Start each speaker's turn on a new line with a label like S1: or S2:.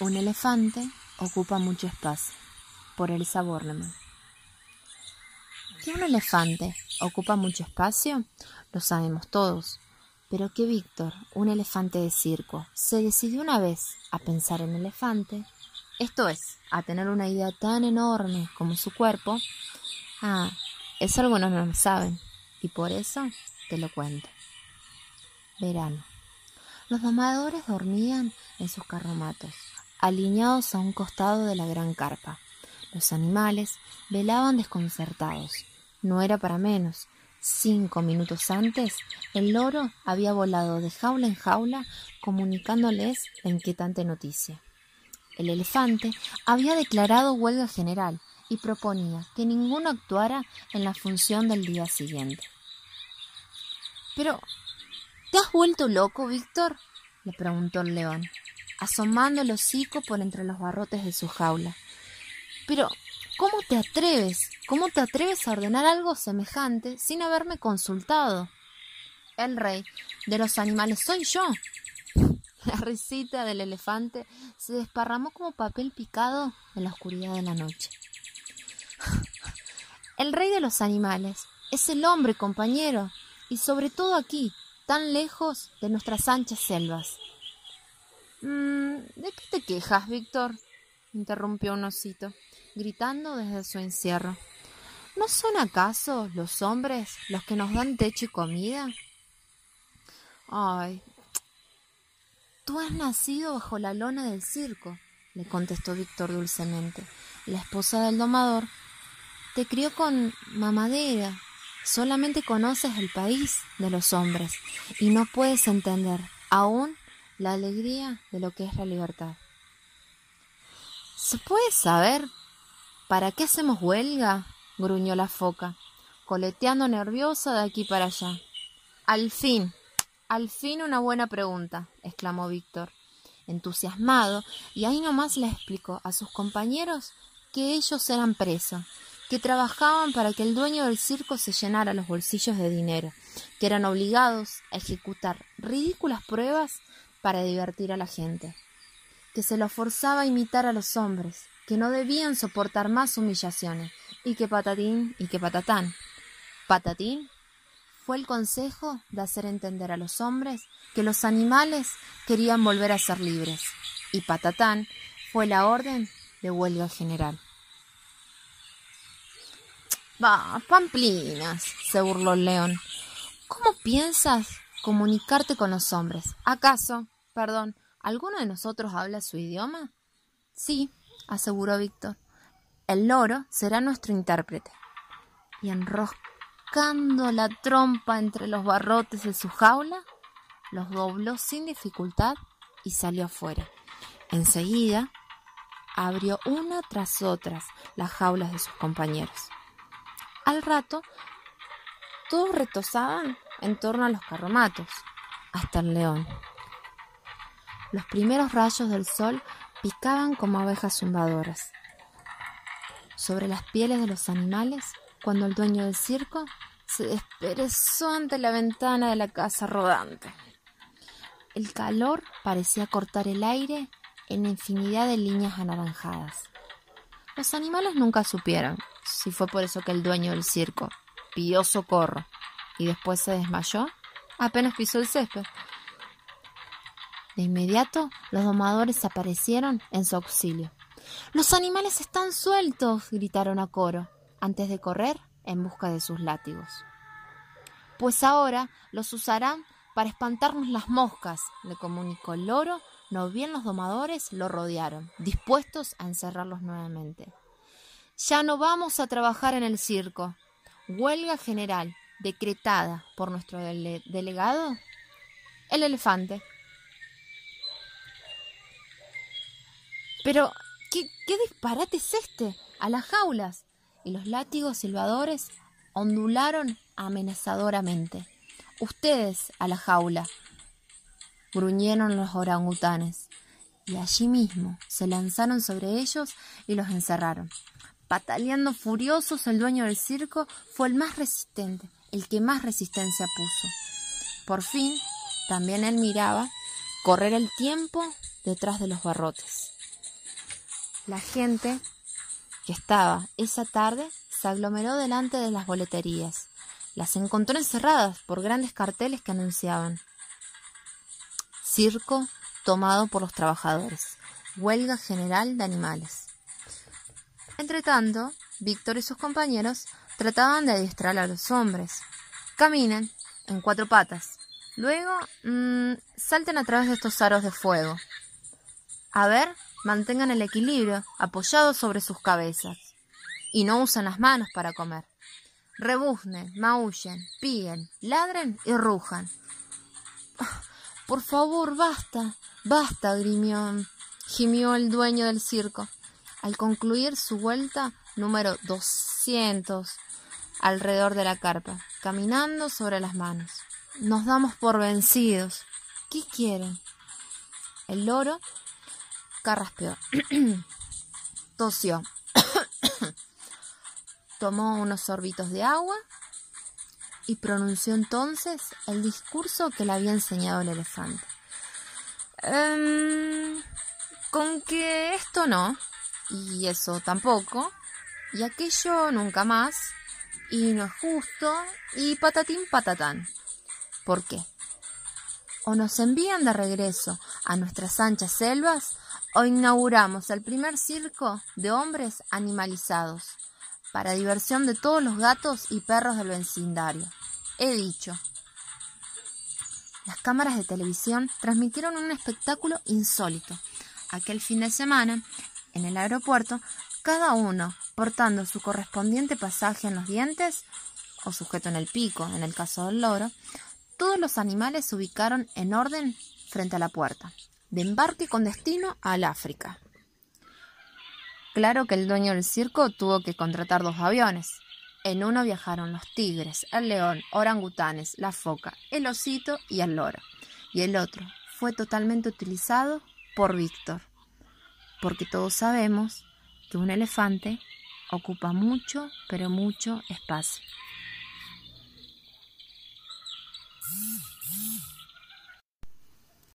S1: Un elefante ocupa mucho espacio. Por Elsa Bornemann. Que un elefante ocupa mucho espacio, lo sabemos todos. Pero que Víctor, un elefante de circo, se decidió una vez a pensar en elefante, esto es, a tener una idea tan enorme como su cuerpo, ah, eso algunos no lo saben, y por eso te lo cuento. Verano. Los domadores dormían en sus carromatos, alineados a un costado de la gran carpa. Los animales velaban desconcertados. No era para menos. Cinco minutos antes, el loro había volado de jaula en jaula comunicándoles la inquietante noticia. El elefante había declarado huelga general y proponía que ninguno actuara en la función del día siguiente. Pero, ¿te has vuelto loco, Víctor? le preguntó el león, asomando el hocico por entre los barrotes de su jaula. Pero, ¿cómo te atreves? ¿Cómo te atreves a ordenar algo semejante sin haberme consultado? El rey de los animales soy yo. La risita del elefante se desparramó como papel picado en la oscuridad de la noche. El rey de los animales es el hombre, compañero, y sobre todo aquí, tan lejos de nuestras anchas selvas. Mm, ¿De qué te quejas, Víctor? interrumpió un osito, gritando desde su encierro. ¿No son acaso los hombres los que nos dan techo y comida? Ay, tú has nacido bajo la lona del circo, le contestó Víctor dulcemente. La esposa del domador te crió con mamadera, Solamente conoces el país de los hombres y no puedes entender aún la alegría de lo que es la libertad. ¿Se puede saber para qué hacemos huelga? gruñó la foca, coleteando nerviosa de aquí para allá. Al fin, al fin una buena pregunta, exclamó Víctor, entusiasmado, y ahí nomás le explicó a sus compañeros que ellos eran presos que trabajaban para que el dueño del circo se llenara los bolsillos de dinero, que eran obligados a ejecutar ridículas pruebas para divertir a la gente, que se los forzaba a imitar a los hombres, que no debían soportar más humillaciones, y que patatín y que patatán. Patatín fue el consejo de hacer entender a los hombres que los animales querían volver a ser libres, y patatán fue la orden de huelga general. Bah, pamplinas, se burló el león. ¿Cómo piensas comunicarte con los hombres? ¿Acaso, perdón, alguno de nosotros habla su idioma? Sí, aseguró Víctor. El loro será nuestro intérprete. Y enroscando la trompa entre los barrotes de su jaula, los dobló sin dificultad y salió afuera. Enseguida abrió una tras otras las jaulas de sus compañeros. Al rato, todos retosaban en torno a los carromatos, hasta el león. Los primeros rayos del sol picaban como abejas zumbadoras. Sobre las pieles de los animales, cuando el dueño del circo se desperezó ante la ventana de la casa rodante. El calor parecía cortar el aire en infinidad de líneas anaranjadas. Los animales nunca supieron si fue por eso que el dueño del circo pidió socorro y después se desmayó, apenas pisó el césped. De inmediato, los domadores aparecieron en su auxilio. Los animales están sueltos, gritaron a coro, antes de correr en busca de sus látigos. Pues ahora los usarán para espantarnos las moscas, le comunicó el loro, no bien los domadores lo rodearon, dispuestos a encerrarlos nuevamente. Ya no vamos a trabajar en el circo. Huelga general decretada por nuestro delegado, el elefante. Pero, ¿qué, ¿qué disparate es este? A las jaulas. Y los látigos silbadores ondularon amenazadoramente. Ustedes a la jaula. Gruñeron los orangutanes. Y allí mismo se lanzaron sobre ellos y los encerraron. Pataleando furiosos, el dueño del circo fue el más resistente, el que más resistencia puso. Por fin, también él miraba correr el tiempo detrás de los barrotes. La gente que estaba esa tarde se aglomeró delante de las boleterías. Las encontró encerradas por grandes carteles que anunciaban Circo tomado por los trabajadores. Huelga general de animales. Entretanto, Víctor y sus compañeros trataban de adiestrar a los hombres. Caminen en cuatro patas. Luego, mmm, salten a través de estos aros de fuego. A ver, mantengan el equilibrio apoyados sobre sus cabezas. Y no usen las manos para comer. Rebuznen, maullen, píen, ladren y rujan. Por favor, basta, basta, grimió, gimió el dueño del circo. Al concluir su vuelta número 200 alrededor de la carpa, caminando sobre las manos. Nos damos por vencidos. ¿Qué quieren? El loro carraspeó, tosió, tomó unos sorbitos de agua y pronunció entonces el discurso que le había enseñado el elefante. Em, con que esto no, y eso tampoco, y aquello nunca más, y no es justo, y patatín patatán. ¿Por qué? O nos envían de regreso a nuestras anchas selvas, o inauguramos el primer circo de hombres animalizados para diversión de todos los gatos y perros del vecindario. He dicho. Las cámaras de televisión transmitieron un espectáculo insólito. Aquel fin de semana, en el aeropuerto, cada uno portando su correspondiente pasaje en los dientes o sujeto en el pico, en el caso del loro, todos los animales se ubicaron en orden frente a la puerta, de embarque con destino al África. Claro que el dueño del circo tuvo que contratar dos aviones. En uno viajaron los tigres, el león, orangutanes, la foca, el osito y el loro. Y el otro fue totalmente utilizado por Víctor. Porque todos sabemos que un elefante ocupa mucho, pero mucho espacio.